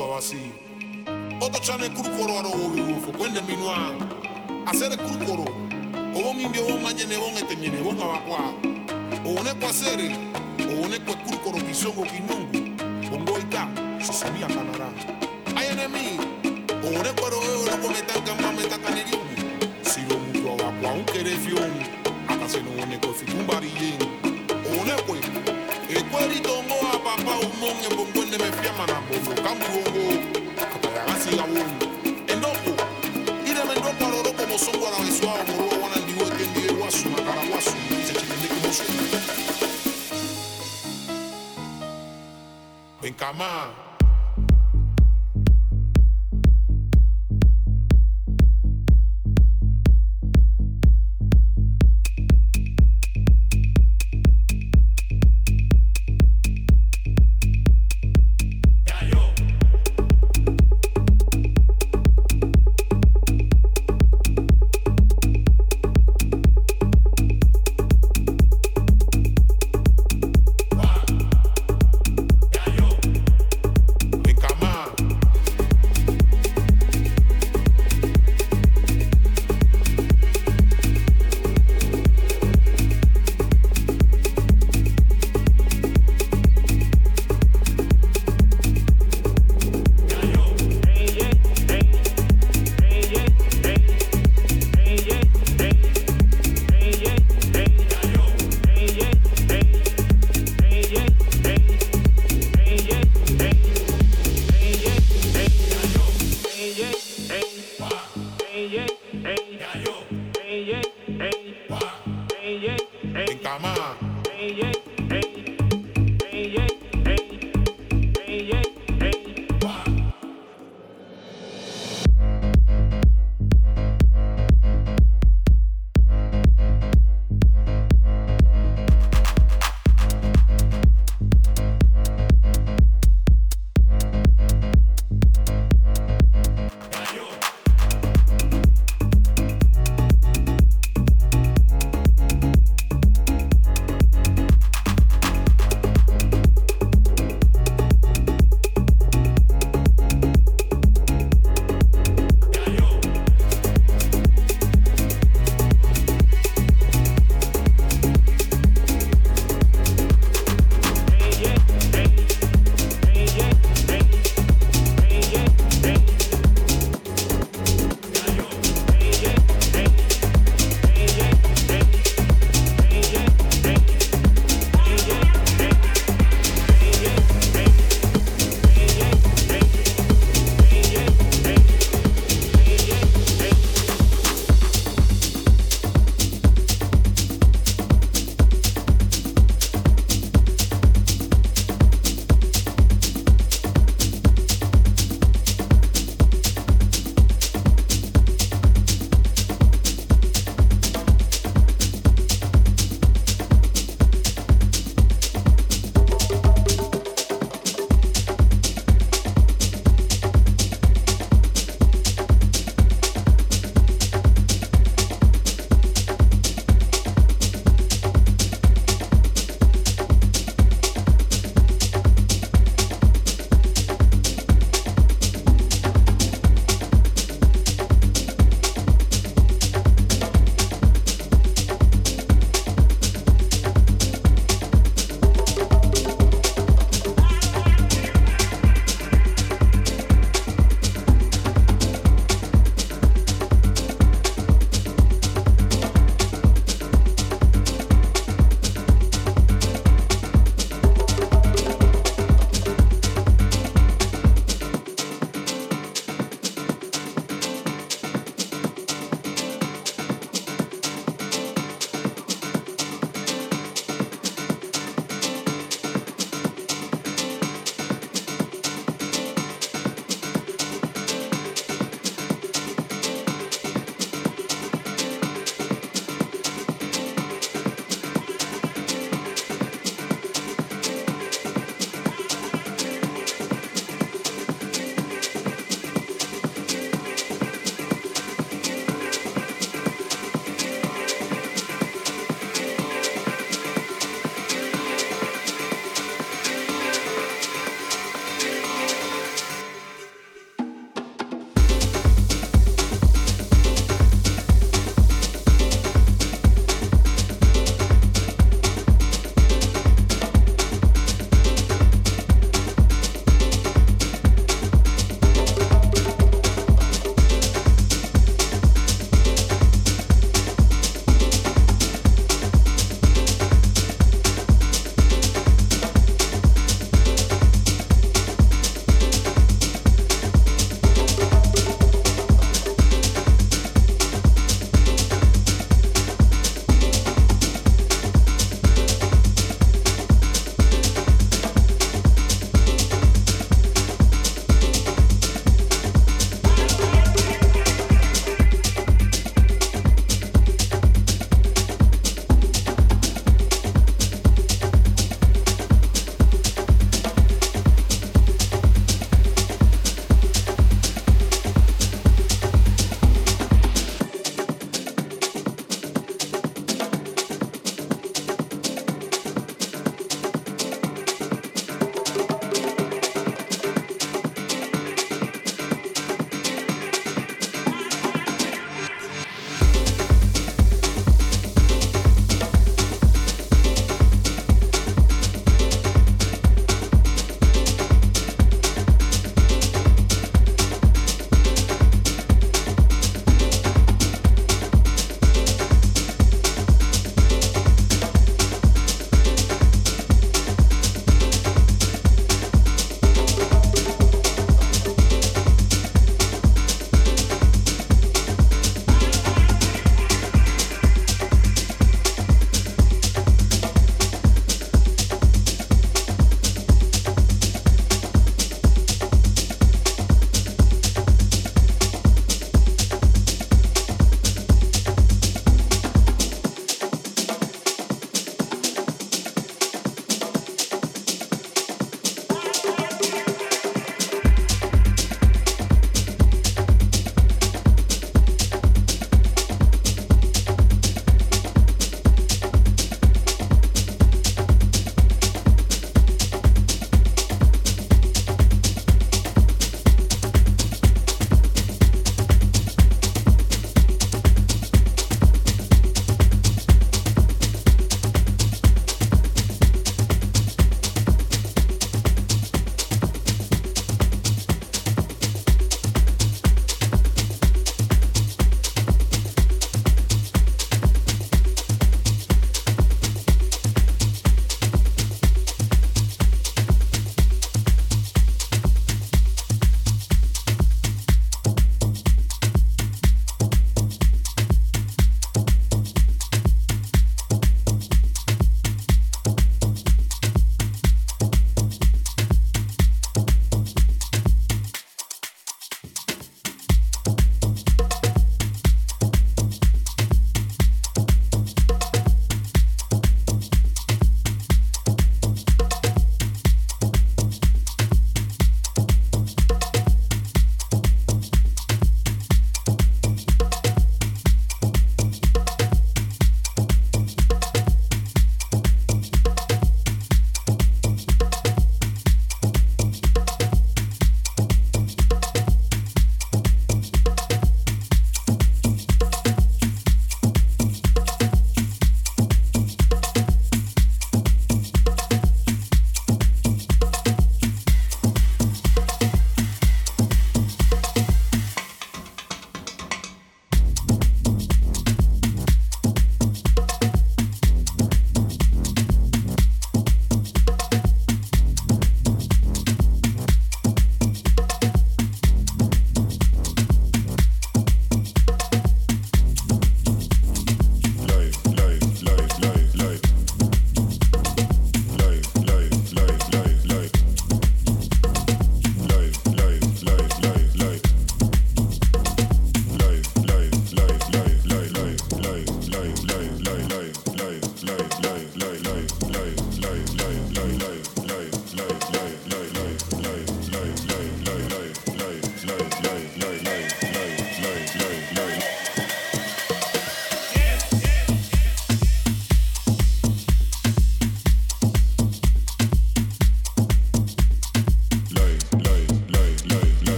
abasi oto chane kurukoro aro obi fo kwende minwa asere kurukoro. Obo mimbi obo manyene obo ngetenyene obo ngawakwa one kwasere one kwe kurukoro kisongo kinungu. Bongo ita sisabia kanara ayenemi one kwero eo loko metanka mameta kanirimu siro mutu awakwa unkerefion akaseno one kwe fikumbari yen ekweli tongo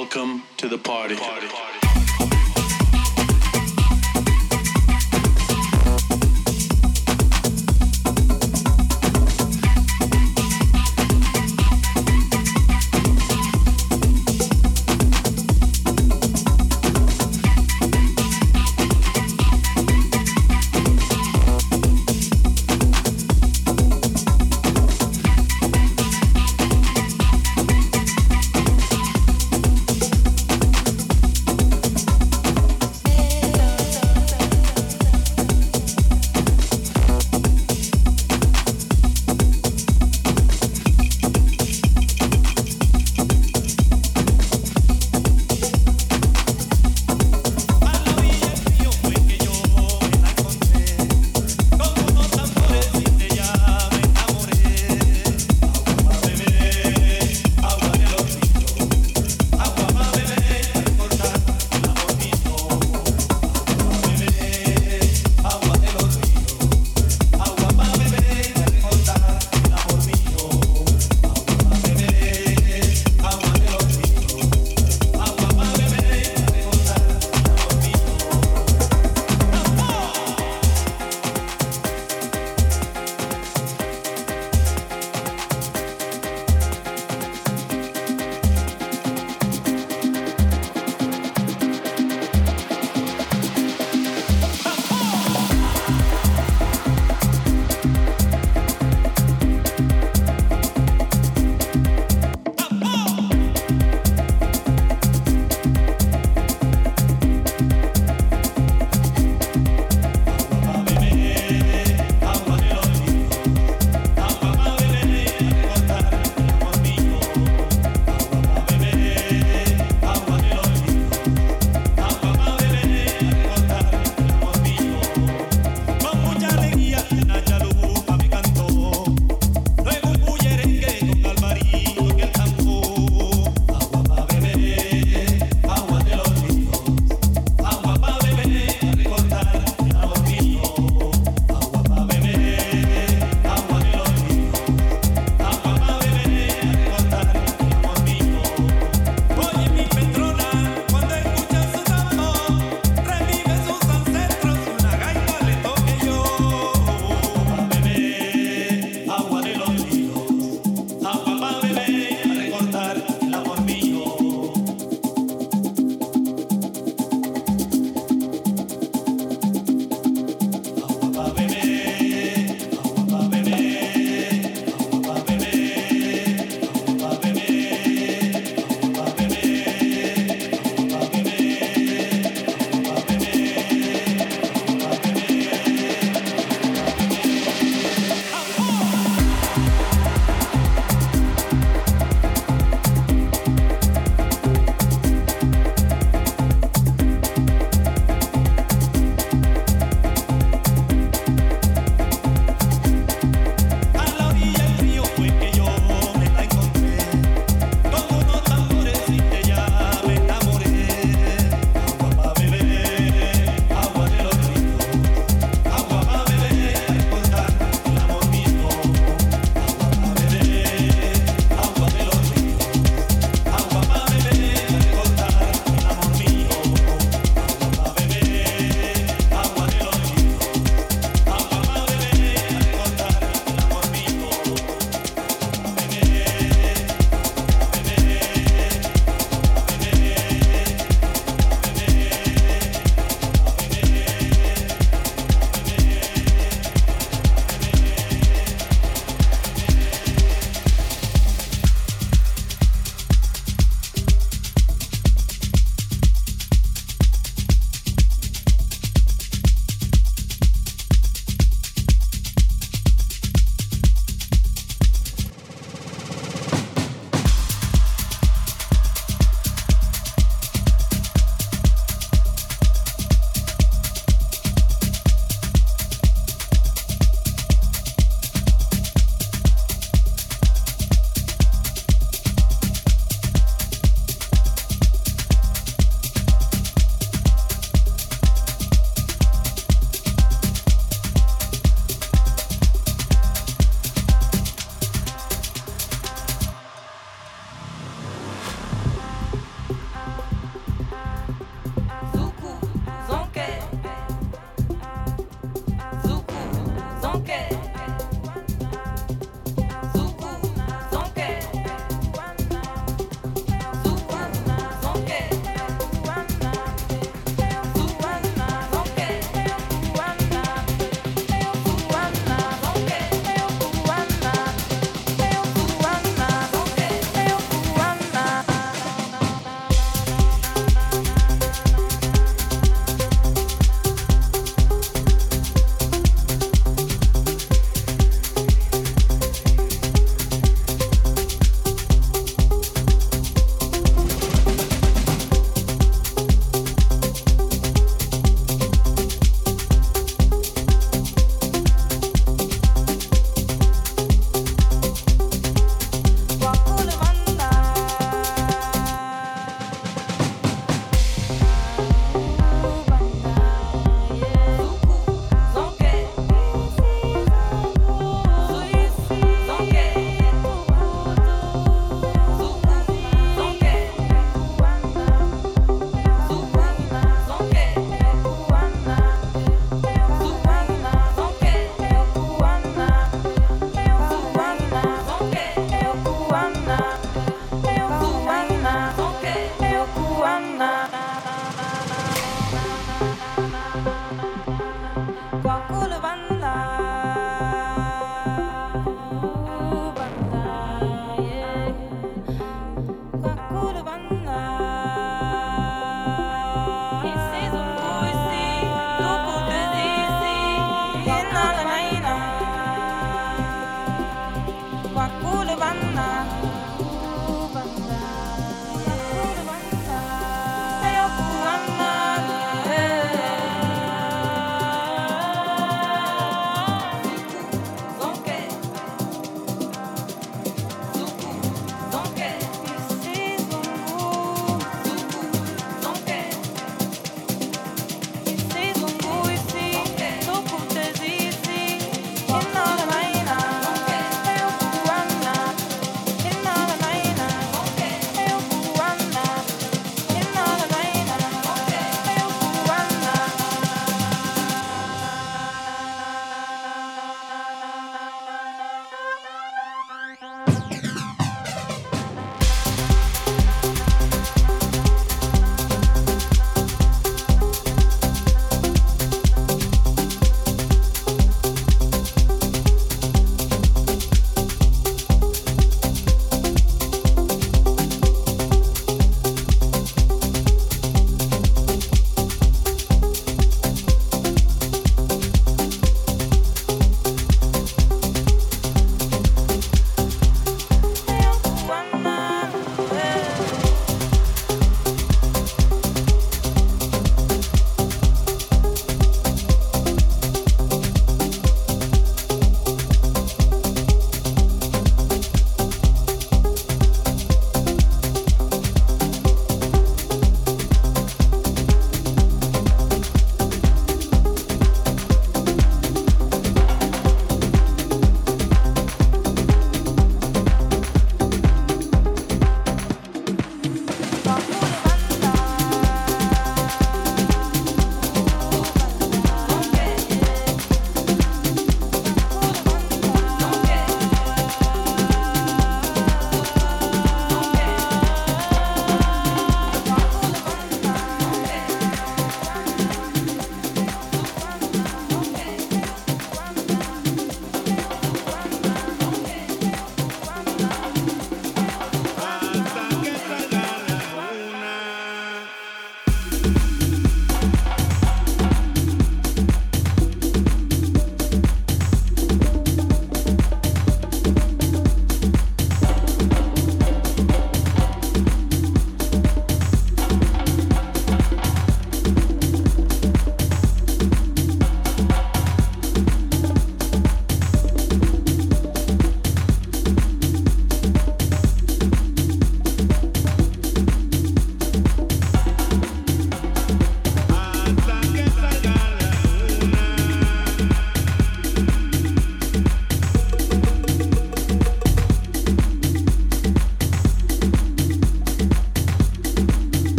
Welcome to the party. party.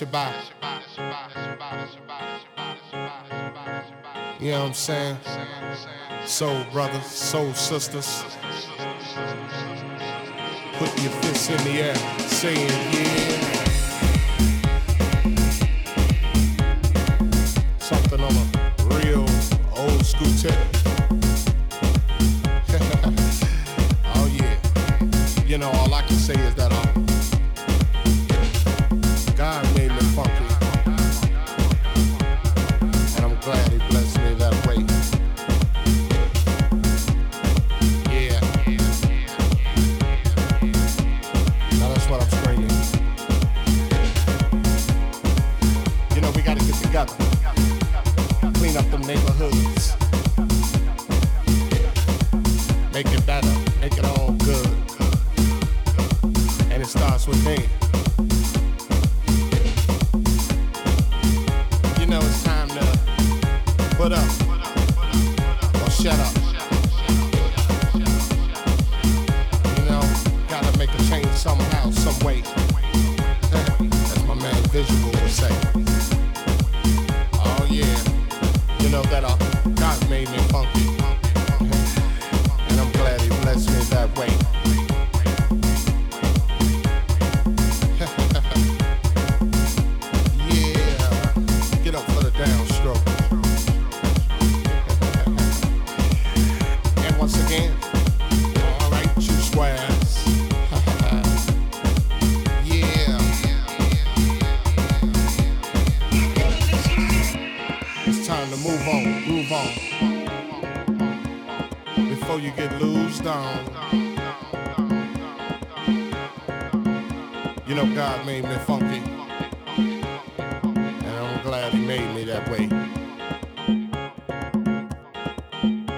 You. You know what I'm saying? Soul brothers, soul sisters. Put your fists in the air, saying yeah.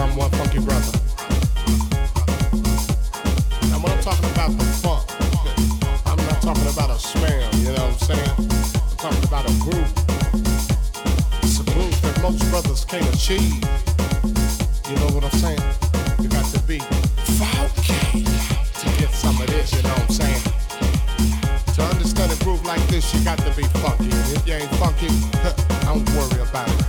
I'm one funky brother. Now when I'm talking about the funk, I'm not talking about a you know what I'm saying? I'm talking about a groove. It's a groove that most brothers can't achieve. You know what I'm saying? You got to be funky to get some of this, you know what I'm saying? To understand a groove like this, you got to be funky. And if you ain't funky, don't worry about it.